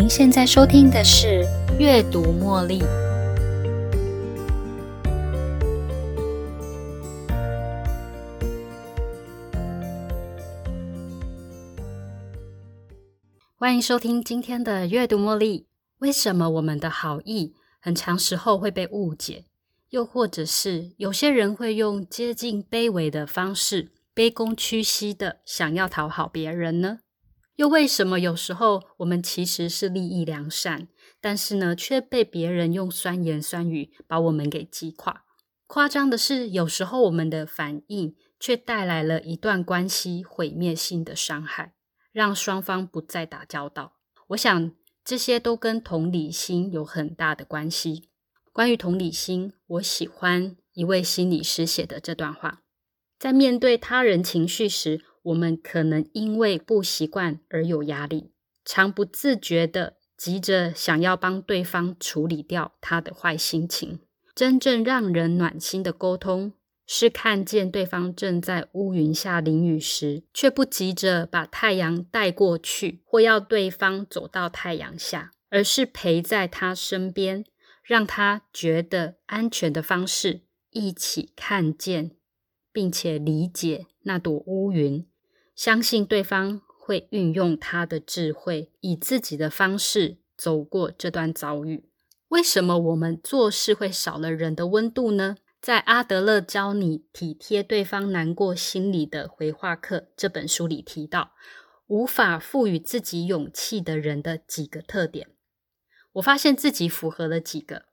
您现在收听的是《阅读茉莉》。欢迎收听今天的《阅读茉莉》。为什么我们的好意很长时候会被误解？又或者是有些人会用接近卑微的方式，卑躬屈膝的想要讨好别人呢？又为什么有时候我们其实是利益良善，但是呢，却被别人用酸言酸语把我们给击垮？夸张的是，有时候我们的反应却带来了一段关系毁灭性的伤害，让双方不再打交道。我想这些都跟同理心有很大的关系。关于同理心，我喜欢一位心理师写的这段话：在面对他人情绪时。我们可能因为不习惯而有压力，常不自觉的急着想要帮对方处理掉他的坏心情。真正让人暖心的沟通，是看见对方正在乌云下淋雨时，却不急着把太阳带过去，或要对方走到太阳下，而是陪在他身边，让他觉得安全的方式，一起看见并且理解那朵乌云。相信对方会运用他的智慧，以自己的方式走过这段遭遇。为什么我们做事会少了人的温度呢？在阿德勒教你体贴对方难过心理的回话课这本书里提到，无法赋予自己勇气的人的几个特点。我发现自己符合了几个，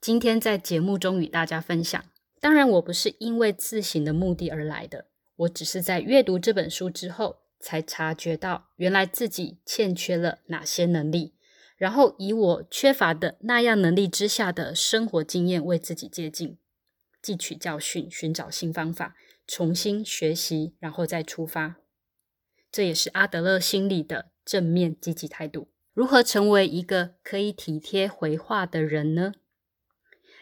今天在节目中与大家分享。当然，我不是因为自省的目的而来的。我只是在阅读这本书之后，才察觉到原来自己欠缺了哪些能力，然后以我缺乏的那样能力之下的生活经验为自己接近，汲取教训，寻找新方法，重新学习，然后再出发。这也是阿德勒心理的正面积极态度。如何成为一个可以体贴回话的人呢？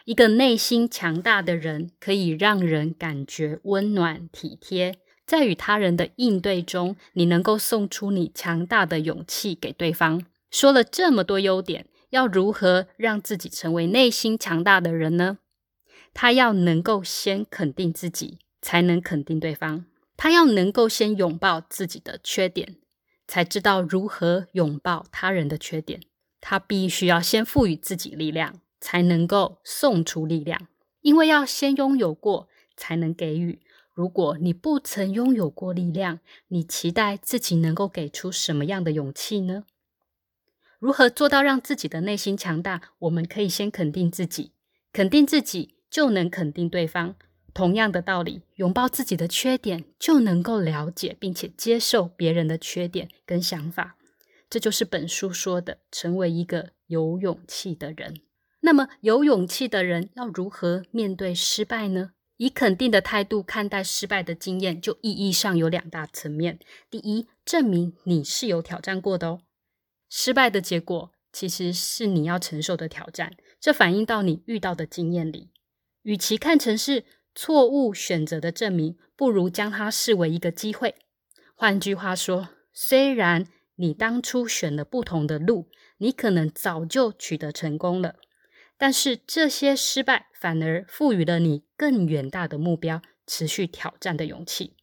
一个内心强大的人，可以让人感觉温暖体贴。在与他人的应对中，你能够送出你强大的勇气给对方。说了这么多优点，要如何让自己成为内心强大的人呢？他要能够先肯定自己，才能肯定对方。他要能够先拥抱自己的缺点，才知道如何拥抱他人的缺点。他必须要先赋予自己力量。才能够送出力量，因为要先拥有过，才能给予。如果你不曾拥有过力量，你期待自己能够给出什么样的勇气呢？如何做到让自己的内心强大？我们可以先肯定自己，肯定自己就能肯定对方。同样的道理，拥抱自己的缺点，就能够了解并且接受别人的缺点跟想法。这就是本书说的，成为一个有勇气的人。那么，有勇气的人要如何面对失败呢？以肯定的态度看待失败的经验，就意义上有两大层面。第一，证明你是有挑战过的哦。失败的结果其实是你要承受的挑战，这反映到你遇到的经验里。与其看成是错误选择的证明，不如将它视为一个机会。换句话说，虽然你当初选了不同的路，你可能早就取得成功了。但是这些失败反而赋予了你更远大的目标、持续挑战的勇气。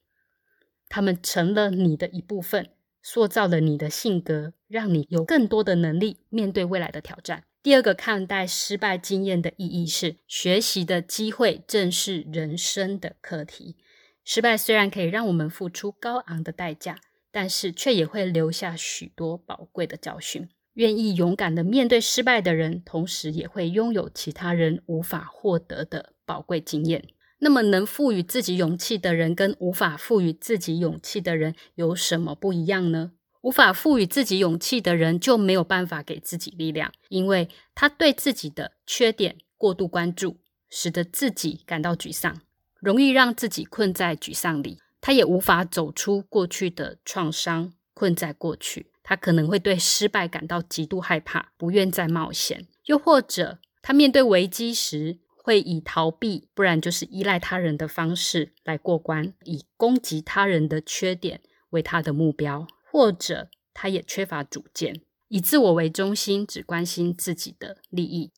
他们成了你的一部分，塑造了你的性格，让你有更多的能力面对未来的挑战。第二个看待失败经验的意义是，学习的机会正是人生的课题。失败虽然可以让我们付出高昂的代价，但是却也会留下许多宝贵的教训。愿意勇敢的面对失败的人，同时也会拥有其他人无法获得的宝贵经验。那么，能赋予自己勇气的人，跟无法赋予自己勇气的人有什么不一样呢？无法赋予自己勇气的人，就没有办法给自己力量，因为他对自己的缺点过度关注，使得自己感到沮丧，容易让自己困在沮丧里。他也无法走出过去的创伤，困在过去。他可能会对失败感到极度害怕，不愿再冒险；又或者，他面对危机时会以逃避，不然就是依赖他人的方式来过关，以攻击他人的缺点为他的目标；或者，他也缺乏主见。以自我为中心，只关心自己的利益。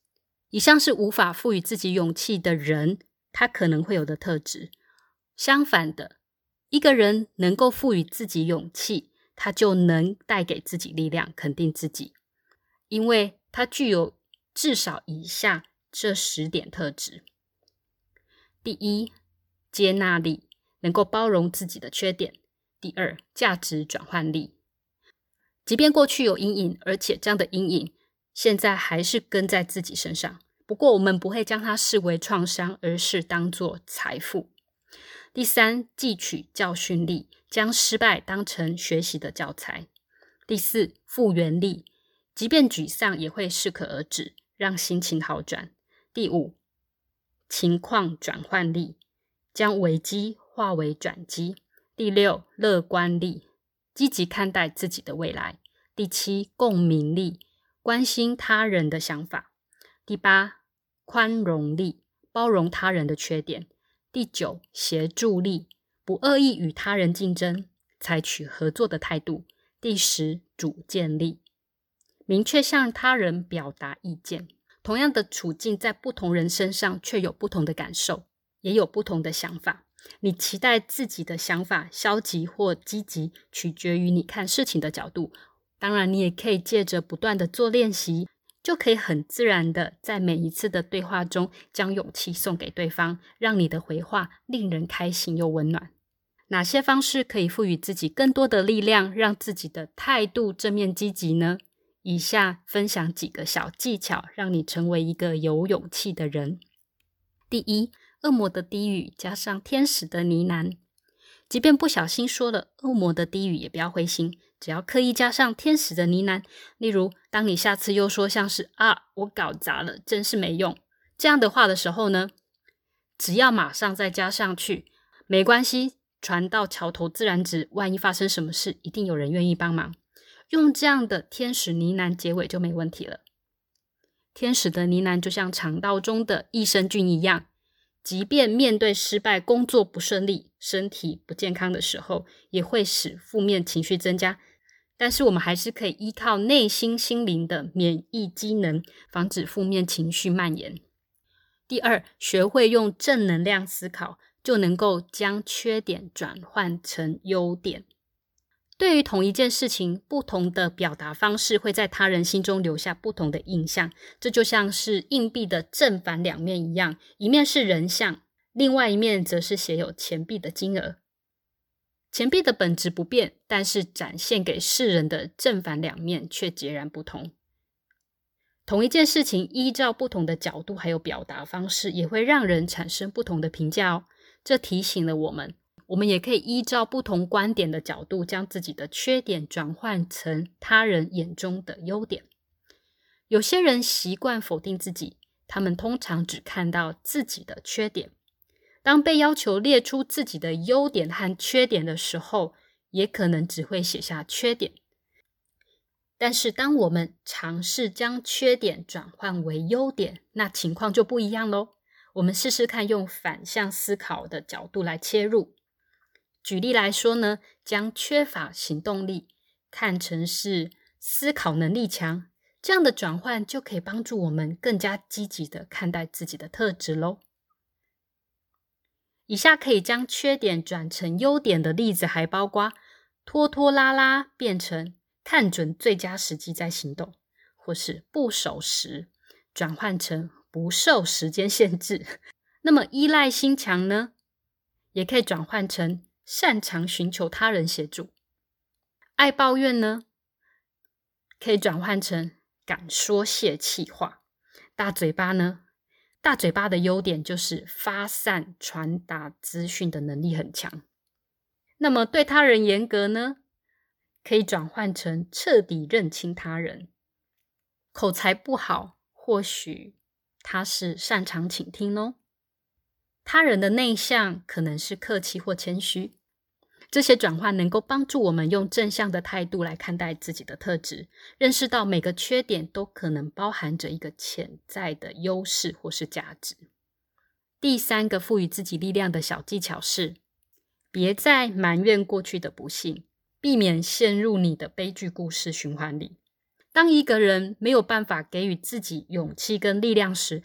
以上是无法赋予自己勇气的人，他可能会有的特质。相反的，一个人能够赋予自己勇气，他就能带给自己力量，肯定自己，因为他具有至少以下这十点特质：第一，接纳力，能够包容自己的缺点；第二，价值转换力，即便过去有阴影，而且这样的阴影。现在还是跟在自己身上，不过我们不会将它视为创伤，而是当做财富。第三，汲取教训力，将失败当成学习的教材。第四，复原力，即便沮丧也会适可而止，让心情好转。第五，情况转换力，将危机化为转机。第六，乐观力，积极看待自己的未来。第七，共鸣力。关心他人的想法。第八，宽容力，包容他人的缺点。第九，协助力，不恶意与他人竞争，采取合作的态度。第十，主见力，明确向他人表达意见。同样的处境，在不同人身上却有不同的感受，也有不同的想法。你期待自己的想法消极或积极，取决于你看事情的角度。当然，你也可以借着不断的做练习，就可以很自然的在每一次的对话中，将勇气送给对方，让你的回话令人开心又温暖。哪些方式可以赋予自己更多的力量，让自己的态度正面积极呢？以下分享几个小技巧，让你成为一个有勇气的人。第一，恶魔的低语加上天使的呢喃，即便不小心说了恶魔的低语，也不要灰心。只要刻意加上天使的呢喃，例如，当你下次又说像是“啊，我搞砸了，真是没用”这样的话的时候呢，只要马上再加上去，没关系，船到桥头自然直。万一发生什么事，一定有人愿意帮忙。用这样的天使呢喃结尾就没问题了。天使的呢喃就像肠道中的益生菌一样。即便面对失败、工作不顺利、身体不健康的时候，也会使负面情绪增加。但是我们还是可以依靠内心心灵的免疫机能，防止负面情绪蔓延。第二，学会用正能量思考，就能够将缺点转换成优点。对于同一件事情，不同的表达方式会在他人心中留下不同的印象。这就像是硬币的正反两面一样，一面是人像，另外一面则是写有钱币的金额。钱币的本质不变，但是展现给世人的正反两面却截然不同。同一件事情，依照不同的角度还有表达方式，也会让人产生不同的评价哦。这提醒了我们。我们也可以依照不同观点的角度，将自己的缺点转换成他人眼中的优点。有些人习惯否定自己，他们通常只看到自己的缺点。当被要求列出自己的优点和缺点的时候，也可能只会写下缺点。但是，当我们尝试将缺点转换为优点，那情况就不一样喽。我们试试看，用反向思考的角度来切入。举例来说呢，将缺乏行动力看成是思考能力强，这样的转换就可以帮助我们更加积极的看待自己的特质喽。以下可以将缺点转成优点的例子，还包括拖拖拉拉变成看准最佳时机再行动，或是不守时转换成不受时间限制。那么依赖心强呢，也可以转换成。擅长寻求他人协助，爱抱怨呢，可以转换成敢说泄气话。大嘴巴呢，大嘴巴的优点就是发散传达资讯的能力很强。那么对他人严格呢，可以转换成彻底认清他人。口才不好，或许他是擅长倾听哦。他人的内向可能是客气或谦虚。这些转换能够帮助我们用正向的态度来看待自己的特质，认识到每个缺点都可能包含着一个潜在的优势或是价值。第三个赋予自己力量的小技巧是：别再埋怨过去的不幸，避免陷入你的悲剧故事循环里。当一个人没有办法给予自己勇气跟力量时，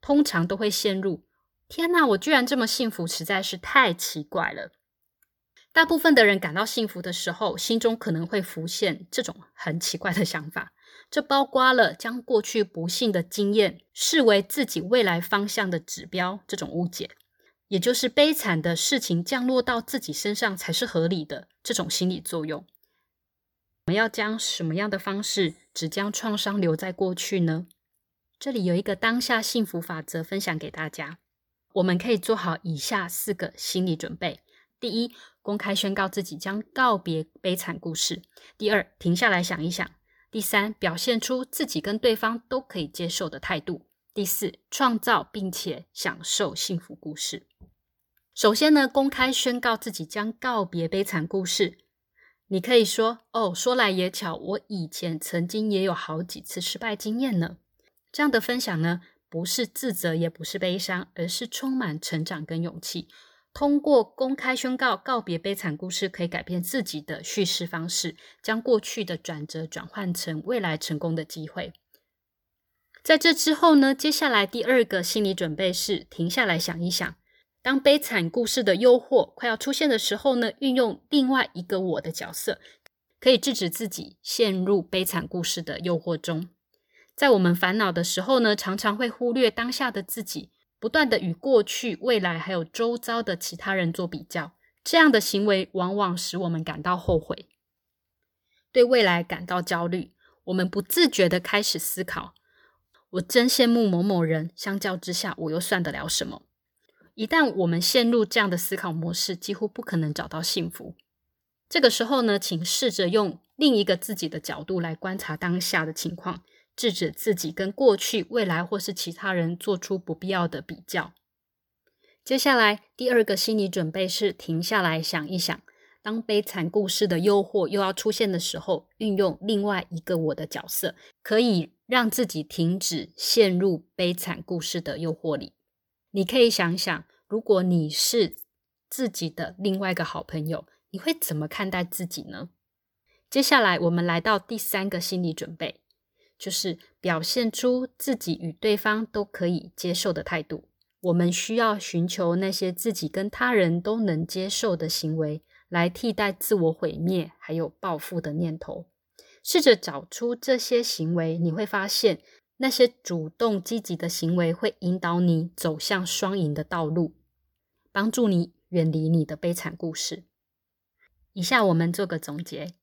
通常都会陷入“天哪，我居然这么幸福，实在是太奇怪了”。大部分的人感到幸福的时候，心中可能会浮现这种很奇怪的想法。这包括了将过去不幸的经验视为自己未来方向的指标这种误解，也就是悲惨的事情降落到自己身上才是合理的这种心理作用。我们要将什么样的方式只将创伤留在过去呢？这里有一个当下幸福法则分享给大家。我们可以做好以下四个心理准备：第一，公开宣告自己将告别悲惨故事；第二，停下来想一想；第三，表现出自己跟对方都可以接受的态度；第四，创造并且享受幸福故事。首先呢，公开宣告自己将告别悲惨故事。你可以说：“哦，说来也巧，我以前曾经也有好几次失败经验呢。”这样的分享呢，不是自责，也不是悲伤，而是充满成长跟勇气。通过公开宣告告别悲惨故事，可以改变自己的叙事方式，将过去的转折转换成未来成功的机会。在这之后呢，接下来第二个心理准备是停下来想一想，当悲惨故事的诱惑快要出现的时候呢，运用另外一个我的角色，可以制止自己陷入悲惨故事的诱惑中。在我们烦恼的时候呢，常常会忽略当下的自己，不断的与过去、未来还有周遭的其他人做比较。这样的行为往往使我们感到后悔，对未来感到焦虑。我们不自觉的开始思考：我真羡慕某某人，相较之下，我又算得了什么？一旦我们陷入这样的思考模式，几乎不可能找到幸福。这个时候呢，请试着用另一个自己的角度来观察当下的情况。制止自己跟过去、未来或是其他人做出不必要的比较。接下来，第二个心理准备是停下来想一想，当悲惨故事的诱惑又要出现的时候，运用另外一个我的角色，可以让自己停止陷入悲惨故事的诱惑里。你可以想想，如果你是自己的另外一个好朋友，你会怎么看待自己呢？接下来，我们来到第三个心理准备。就是表现出自己与对方都可以接受的态度。我们需要寻求那些自己跟他人都能接受的行为，来替代自我毁灭还有报复的念头。试着找出这些行为，你会发现那些主动积极的行为会引导你走向双赢的道路，帮助你远离你的悲惨故事。以下我们做个总结：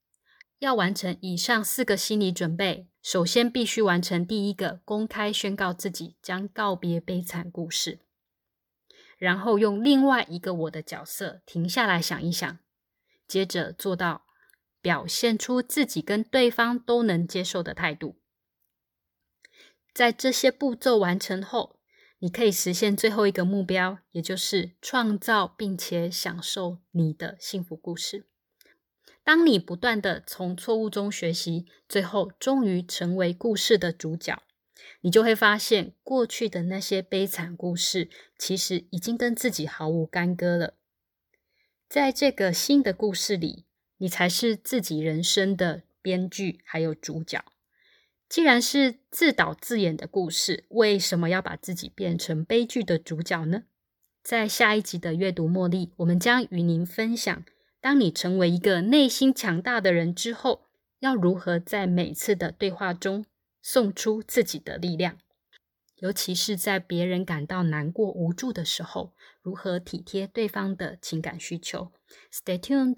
要完成以上四个心理准备。首先，必须完成第一个公开宣告自己将告别悲惨故事，然后用另外一个我的角色停下来想一想，接着做到表现出自己跟对方都能接受的态度。在这些步骤完成后，你可以实现最后一个目标，也就是创造并且享受你的幸福故事。当你不断的从错误中学习，最后终于成为故事的主角，你就会发现过去的那些悲惨故事其实已经跟自己毫无干戈了。在这个新的故事里，你才是自己人生的编剧还有主角。既然是自导自演的故事，为什么要把自己变成悲剧的主角呢？在下一集的阅读茉莉，我们将与您分享。当你成为一个内心强大的人之后，要如何在每次的对话中送出自己的力量？尤其是在别人感到难过、无助的时候，如何体贴对方的情感需求？Stay tuned。